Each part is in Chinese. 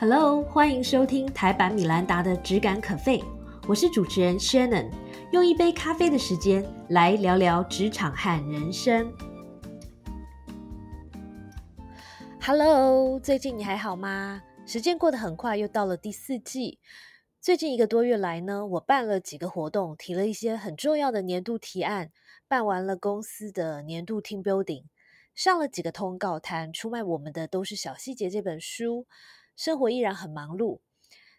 Hello，欢迎收听台版米兰达的质感可废，我是主持人 Shannon，用一杯咖啡的时间来聊聊职场和人生。Hello，最近你还好吗？时间过得很快，又到了第四季。最近一个多月来呢，我办了几个活动，提了一些很重要的年度提案，办完了公司的年度 team building，上了几个通告摊，出卖我们的都是小细节这本书。生活依然很忙碌，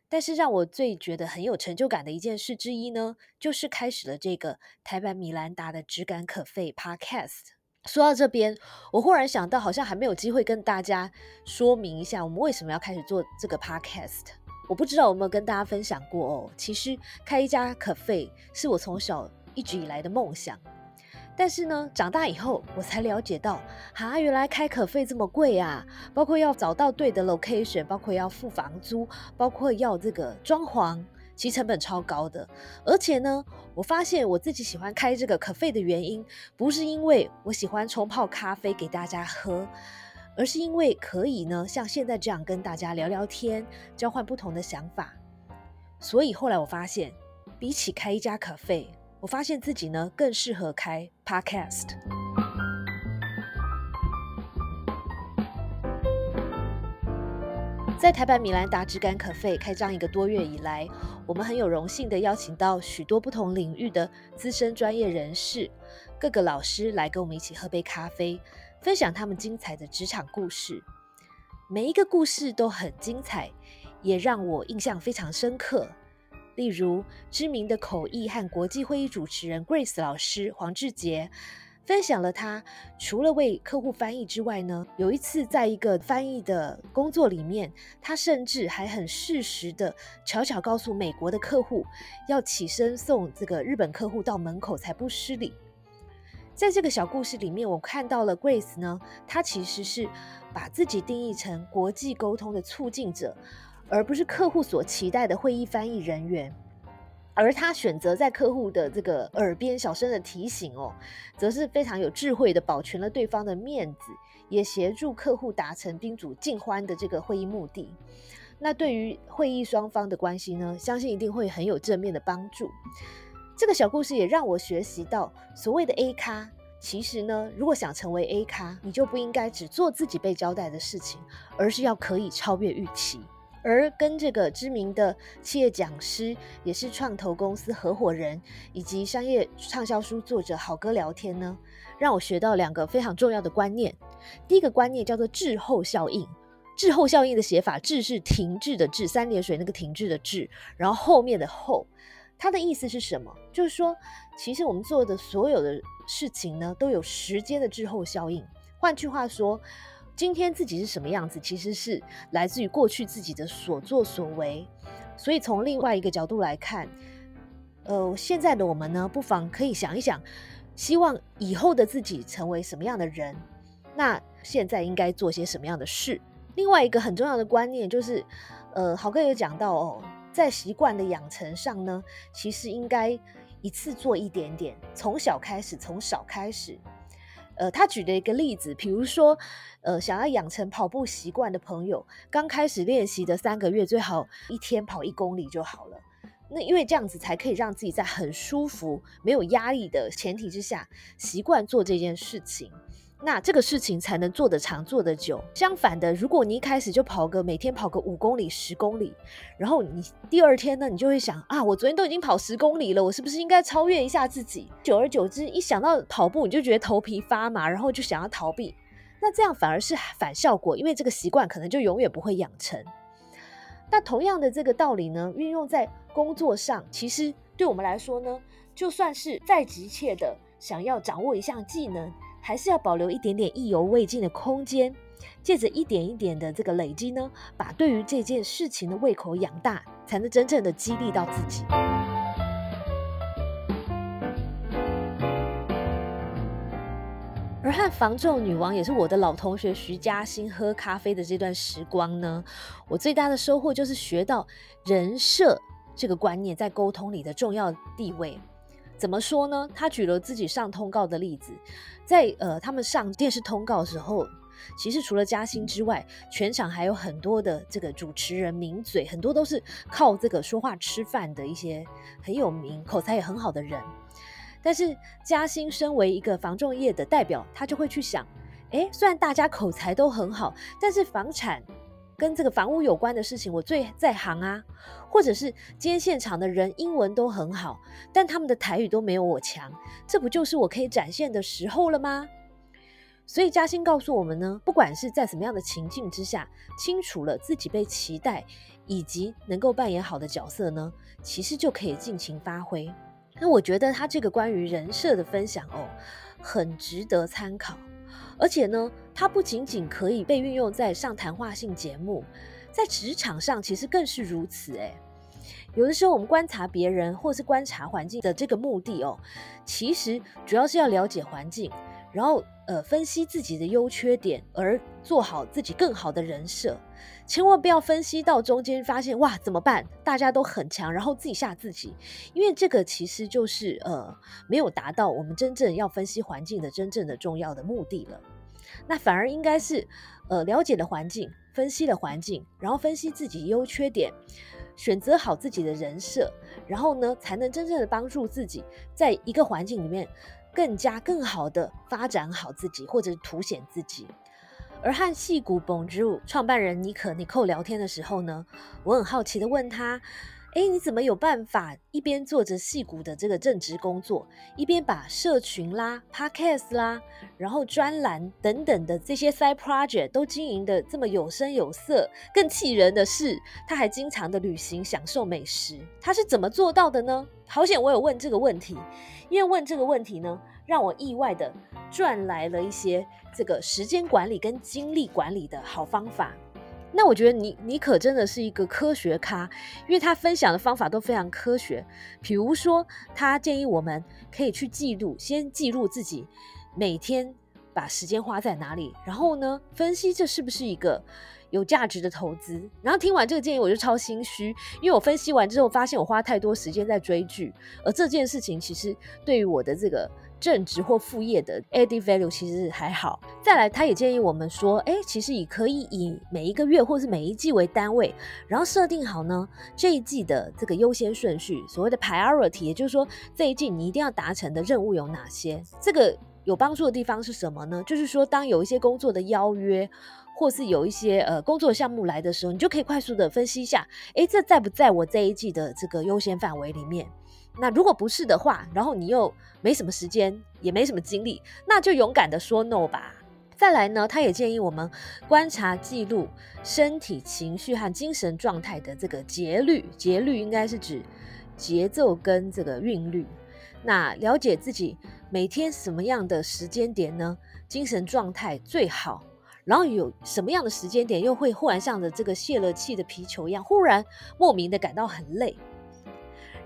但是让我最觉得很有成就感的一件事之一呢，就是开始了这个台版米兰达的质感可废 Podcast。说到这边，我忽然想到，好像还没有机会跟大家说明一下，我们为什么要开始做这个 Podcast。我不知道有没有跟大家分享过哦。其实开一家可废是我从小一直以来的梦想。但是呢，长大以后我才了解到，哈，原来开可费这么贵啊！包括要找到对的 location，包括要付房租，包括要这个装潢，其成本超高的。而且呢，我发现我自己喜欢开这个可费的原因，不是因为我喜欢冲泡咖啡给大家喝，而是因为可以呢，像现在这样跟大家聊聊天，交换不同的想法。所以后来我发现，比起开一家可费。我发现自己呢更适合开 podcast。在台版米兰达质感可废开张一个多月以来，我们很有荣幸的邀请到许多不同领域的资深专业人士，各个老师来跟我们一起喝杯咖啡，分享他们精彩的职场故事。每一个故事都很精彩，也让我印象非常深刻。例如，知名的口译和国际会议主持人 Grace 老师黄志杰分享了他除了为客户翻译之外呢，有一次在一个翻译的工作里面，他甚至还很适时的悄悄告诉美国的客户，要起身送这个日本客户到门口才不失礼。在这个小故事里面，我看到了 Grace 呢，他其实是把自己定义成国际沟通的促进者。而不是客户所期待的会议翻译人员，而他选择在客户的这个耳边小声的提醒哦，则是非常有智慧的保全了对方的面子，也协助客户达成宾主尽欢的这个会议目的。那对于会议双方的关系呢，相信一定会很有正面的帮助。这个小故事也让我学习到，所谓的 A 咖，其实呢，如果想成为 A 咖，你就不应该只做自己被交代的事情，而是要可以超越预期。而跟这个知名的企业讲师，也是创投公司合伙人以及商业畅销书作者好哥聊天呢，让我学到两个非常重要的观念。第一个观念叫做滞后效应。滞后效应的写法，滞是停滞的滞，三点水那个停滞的滞，然后后面的后，它的意思是什么？就是说，其实我们做的所有的事情呢，都有时间的滞后效应。换句话说。今天自己是什么样子，其实是来自于过去自己的所作所为。所以从另外一个角度来看，呃，现在的我们呢，不妨可以想一想，希望以后的自己成为什么样的人？那现在应该做些什么样的事？另外一个很重要的观念就是，呃，豪哥有讲到哦，在习惯的养成上呢，其实应该一次做一点点，从小开始，从少开始。呃，他举了一个例子，比如说，呃，想要养成跑步习惯的朋友，刚开始练习的三个月，最好一天跑一公里就好了。那因为这样子才可以让自己在很舒服、没有压力的前提之下，习惯做这件事情。那这个事情才能做得长、做得久。相反的，如果你一开始就跑个每天跑个五公里、十公里，然后你第二天呢，你就会想啊，我昨天都已经跑十公里了，我是不是应该超越一下自己？久而久之，一想到跑步，你就觉得头皮发麻，然后就想要逃避。那这样反而是反效果，因为这个习惯可能就永远不会养成。那同样的这个道理呢，运用在工作上，其实对我们来说呢，就算是再急切的想要掌握一项技能。还是要保留一点点意犹未尽的空间，借着一点一点的这个累积呢，把对于这件事情的胃口养大，才能真正的激励到自己。而和防皱女王也是我的老同学徐嘉欣喝咖啡的这段时光呢，我最大的收获就是学到人设这个观念在沟通里的重要地位。怎么说呢？他举了自己上通告的例子，在呃他们上电视通告的时候，其实除了嘉欣之外，全场还有很多的这个主持人名嘴，很多都是靠这个说话吃饭的一些很有名、口才也很好的人。但是嘉欣身为一个房仲业的代表，他就会去想：诶，虽然大家口才都很好，但是房产跟这个房屋有关的事情，我最在行啊。或者是今天现场的人英文都很好，但他们的台语都没有我强，这不就是我可以展现的时候了吗？所以嘉欣告诉我们呢，不管是在什么样的情境之下，清楚了自己被期待以及能够扮演好的角色呢，其实就可以尽情发挥。那我觉得他这个关于人设的分享哦，很值得参考，而且呢，它不仅仅可以被运用在上谈话性节目，在职场上其实更是如此。诶，有的时候我们观察别人或是观察环境的这个目的哦，其实主要是要了解环境。然后，呃，分析自己的优缺点，而做好自己更好的人设。千万不要分析到中间发现，哇，怎么办？大家都很强，然后自己吓自己。因为这个其实就是呃，没有达到我们真正要分析环境的真正的重要的目的了。那反而应该是，呃，了解了环境，分析了环境，然后分析自己优缺点，选择好自己的人设，然后呢，才能真正的帮助自己在一个环境里面。更加更好的发展好自己，或者凸显自己。而和戏骨 Bonjour 创办人尼可尼寇聊天的时候呢，我很好奇的问他。哎，你怎么有办法一边做着戏骨的这个正职工作，一边把社群啦、podcast 啦，然后专栏等等的这些 side project 都经营的这么有声有色？更气人的是，他还经常的旅行，享受美食，他是怎么做到的呢？好险，我有问这个问题，因为问这个问题呢，让我意外的赚来了一些这个时间管理跟精力管理的好方法。那我觉得你你可真的是一个科学咖，因为他分享的方法都非常科学。比如说，他建议我们可以去记录，先记录自己每天把时间花在哪里，然后呢，分析这是不是一个有价值的投资。然后听完这个建议，我就超心虚，因为我分析完之后发现我花太多时间在追剧，而这件事情其实对于我的这个。正职或副业的 added value 其实还好。再来，他也建议我们说，哎，其实也可以以每一个月或是每一季为单位，然后设定好呢这一季的这个优先顺序，所谓的 priority，也就是说这一季你一定要达成的任务有哪些。这个有帮助的地方是什么呢？就是说，当有一些工作的邀约，或是有一些呃工作项目来的时候，你就可以快速的分析一下，哎，这在不在我这一季的这个优先范围里面？那如果不是的话，然后你又没什么时间，也没什么精力，那就勇敢的说 no 吧。再来呢，他也建议我们观察记录身体、情绪和精神状态的这个节律，节律应该是指节奏跟这个韵律。那了解自己每天什么样的时间点呢，精神状态最好，然后有什么样的时间点又会忽然像着这个泄了气的皮球一样，忽然莫名的感到很累。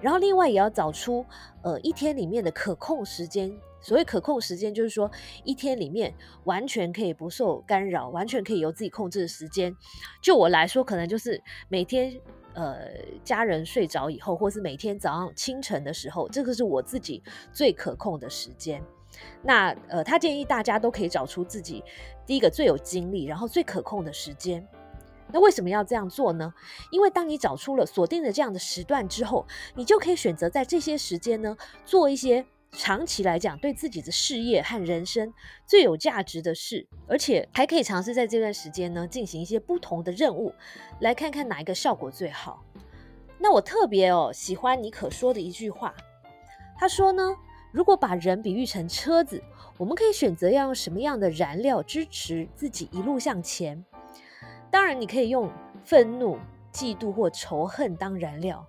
然后另外也要找出，呃，一天里面的可控时间。所谓可控时间，就是说一天里面完全可以不受干扰，完全可以由自己控制的时间。就我来说，可能就是每天，呃，家人睡着以后，或是每天早上清晨的时候，这个是我自己最可控的时间。那呃，他建议大家都可以找出自己第一个最有精力，然后最可控的时间。那为什么要这样做呢？因为当你找出了锁定的这样的时段之后，你就可以选择在这些时间呢，做一些长期来讲对自己的事业和人生最有价值的事，而且还可以尝试在这段时间呢进行一些不同的任务，来看看哪一个效果最好。那我特别哦喜欢尼可说的一句话，他说呢，如果把人比喻成车子，我们可以选择要用什么样的燃料支持自己一路向前。当然，你可以用愤怒、嫉妒或仇恨当燃料。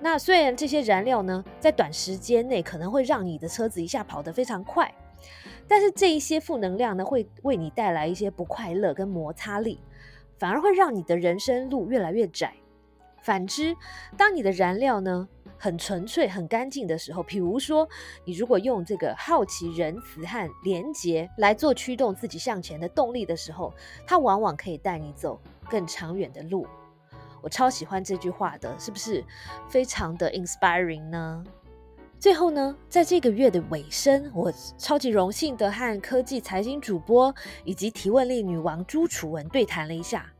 那虽然这些燃料呢，在短时间内可能会让你的车子一下跑得非常快，但是这一些负能量呢，会为你带来一些不快乐跟摩擦力，反而会让你的人生路越来越窄。反之，当你的燃料呢，很纯粹、很干净的时候，比如说，你如果用这个好奇、仁慈和廉洁来做驱动自己向前的动力的时候，它往往可以带你走更长远的路。我超喜欢这句话的，是不是非常的 inspiring 呢？最后呢，在这个月的尾声，我超级荣幸的和科技财经主播以及提问力女王朱楚文对谈了一下。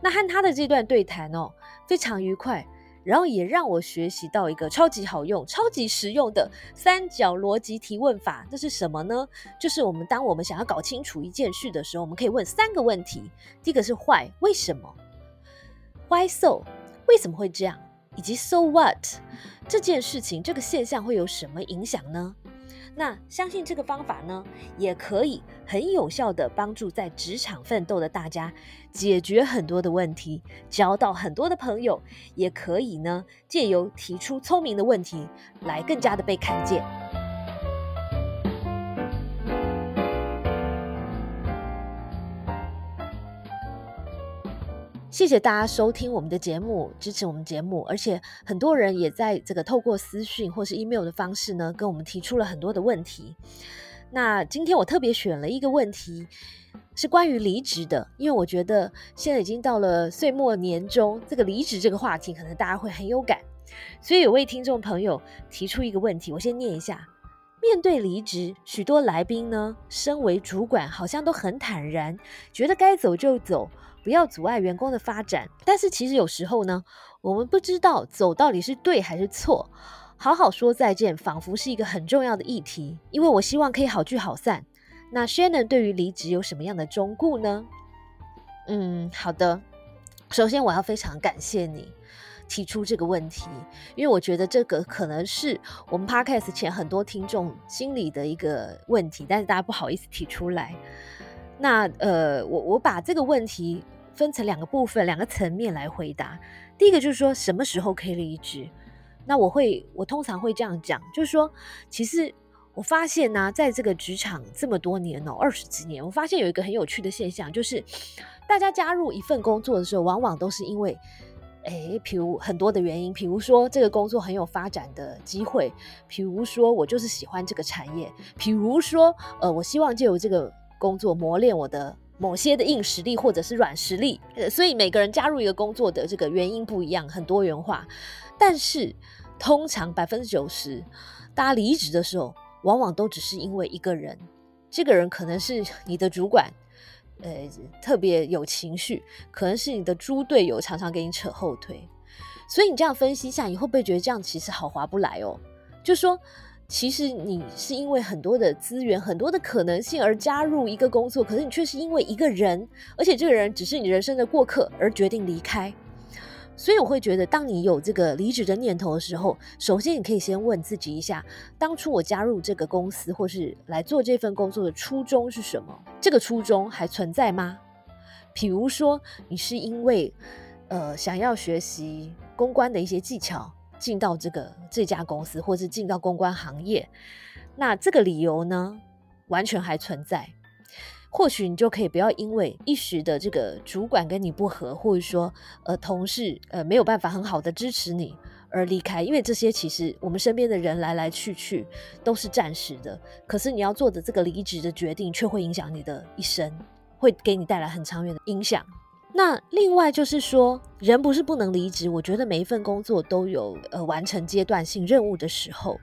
那和她的这段对谈哦，非常愉快，然后也让我学习到一个超级好用、超级实用的三角逻辑提问法。这是什么呢？就是我们当我们想要搞清楚一件事的时候，我们可以问三个问题。第一个是 Why，为什么？Why so？为什么会这样？以及 So what 这件事情，这个现象会有什么影响呢？那相信这个方法呢，也可以很有效的帮助在职场奋斗的大家解决很多的问题，交到很多的朋友，也可以呢借由提出聪明的问题来更加的被看见。谢谢大家收听我们的节目，支持我们节目，而且很多人也在这个透过私讯或是 email 的方式呢，跟我们提出了很多的问题。那今天我特别选了一个问题，是关于离职的，因为我觉得现在已经到了岁末年终，这个离职这个话题可能大家会很有感，所以有位听众朋友提出一个问题，我先念一下：面对离职，许多来宾呢，身为主管好像都很坦然，觉得该走就走。不要阻碍员工的发展，但是其实有时候呢，我们不知道走到底是对还是错。好好说再见，仿佛是一个很重要的议题，因为我希望可以好聚好散。那 Shannon 对于离职有什么样的忠固呢？嗯，好的。首先，我要非常感谢你提出这个问题，因为我觉得这个可能是我们 Podcast 前很多听众心里的一个问题，但是大家不好意思提出来。那呃，我我把这个问题。分成两个部分、两个层面来回答。第一个就是说什么时候可以离职？那我会，我通常会这样讲，就是说，其实我发现呢，在这个职场这么多年哦，二十几年，我发现有一个很有趣的现象，就是大家加入一份工作的时候，往往都是因为，哎，譬如很多的原因，比如说这个工作很有发展的机会，比如说我就是喜欢这个产业，比如说，呃，我希望借由这个工作磨练我的。某些的硬实力或者是软实力，所以每个人加入一个工作的这个原因不一样，很多元化。但是通常百分之九十，大家离职的时候，往往都只是因为一个人，这个人可能是你的主管，呃，特别有情绪，可能是你的猪队友，常常给你扯后腿。所以你这样分析一下，你会不会觉得这样其实好划不来哦？就说。其实你是因为很多的资源、很多的可能性而加入一个工作，可是你却是因为一个人，而且这个人只是你人生的过客而决定离开。所以我会觉得，当你有这个离职的念头的时候，首先你可以先问自己一下：当初我加入这个公司或是来做这份工作的初衷是什么？这个初衷还存在吗？比如说，你是因为呃想要学习公关的一些技巧。进到这个这家公司，或是进到公关行业，那这个理由呢，完全还存在。或许你就可以不要因为一时的这个主管跟你不合，或者说呃同事呃没有办法很好的支持你而离开，因为这些其实我们身边的人来来去去都是暂时的。可是你要做的这个离职的决定，却会影响你的一生，会给你带来很长远的影响。那另外就是说，人不是不能离职。我觉得每一份工作都有呃完成阶段性任务的时候。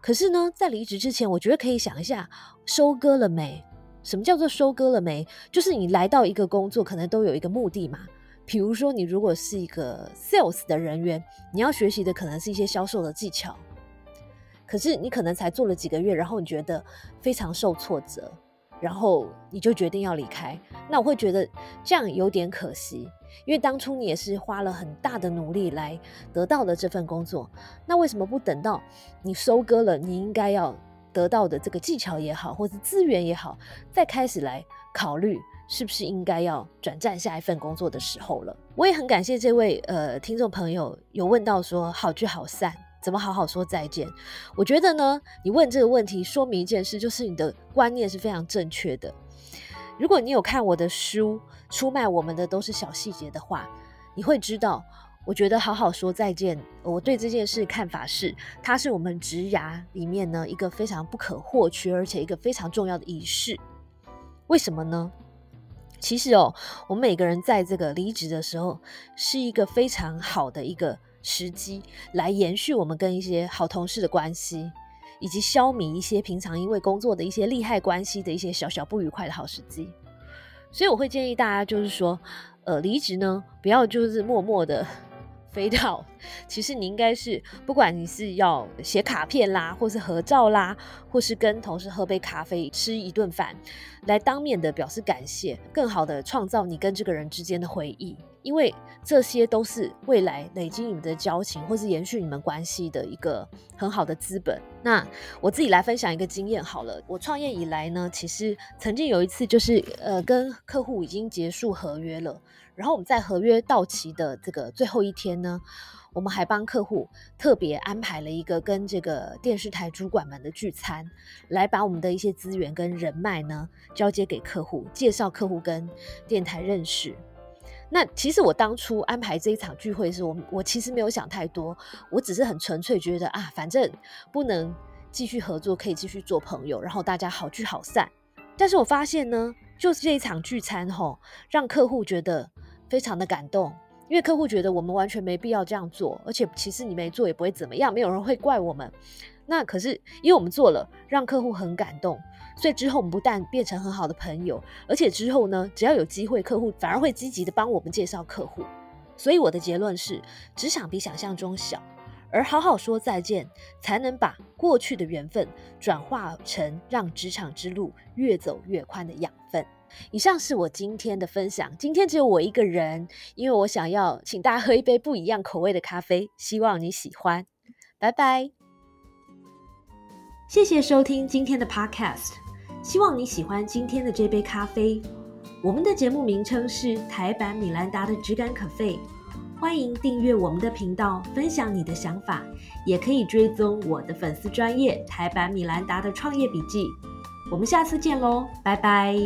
可是呢，在离职之前，我觉得可以想一下，收割了没？什么叫做收割了没？就是你来到一个工作，可能都有一个目的嘛。比如说，你如果是一个 sales 的人员，你要学习的可能是一些销售的技巧。可是你可能才做了几个月，然后你觉得非常受挫折。然后你就决定要离开，那我会觉得这样有点可惜，因为当初你也是花了很大的努力来得到的这份工作，那为什么不等到你收割了你应该要得到的这个技巧也好，或者资源也好，再开始来考虑是不是应该要转战下一份工作的时候了？我也很感谢这位呃听众朋友有问到说好聚好散。怎么好好说再见？我觉得呢，你问这个问题说明一件事，就是你的观念是非常正确的。如果你有看我的书，出卖我们的都是小细节的话，你会知道，我觉得好好说再见。我对这件事看法是，它是我们职涯里面呢一个非常不可或缺，而且一个非常重要的仪式。为什么呢？其实哦，我们每个人在这个离职的时候，是一个非常好的一个。时机来延续我们跟一些好同事的关系，以及消弭一些平常因为工作的一些利害关系的一些小小不愉快的好时机。所以我会建议大家，就是说，呃，离职呢，不要就是默默的。飞到，其实你应该是，不管你是要写卡片啦，或是合照啦，或是跟同事喝杯咖啡、吃一顿饭，来当面的表示感谢，更好的创造你跟这个人之间的回忆。因为这些都是未来累积你们的交情，或是延续你们关系的一个很好的资本。那我自己来分享一个经验好了。我创业以来呢，其实曾经有一次，就是呃，跟客户已经结束合约了，然后我们在合约到期的这个最后一天呢，我们还帮客户特别安排了一个跟这个电视台主管们的聚餐，来把我们的一些资源跟人脉呢交接给客户，介绍客户跟电台认识。那其实我当初安排这一场聚会时，我我其实没有想太多，我只是很纯粹觉得啊，反正不能继续合作，可以继续做朋友，然后大家好聚好散。但是我发现呢，就是这一场聚餐吼，让客户觉得非常的感动，因为客户觉得我们完全没必要这样做，而且其实你没做也不会怎么样，没有人会怪我们。那可是因为我们做了，让客户很感动。所以之后我们不但变成很好的朋友，而且之后呢，只要有机会，客户反而会积极的帮我们介绍客户。所以我的结论是，职场比想象中小，而好好说再见，才能把过去的缘分转化成让职场之路越走越宽的养分。以上是我今天的分享，今天只有我一个人，因为我想要请大家喝一杯不一样口味的咖啡，希望你喜欢。拜拜，谢谢收听今天的 Podcast。希望你喜欢今天的这杯咖啡。我们的节目名称是台版米兰达的质感咖啡。欢迎订阅我们的频道，分享你的想法，也可以追踪我的粉丝专业台版米兰达的创业笔记。我们下次见喽，拜拜。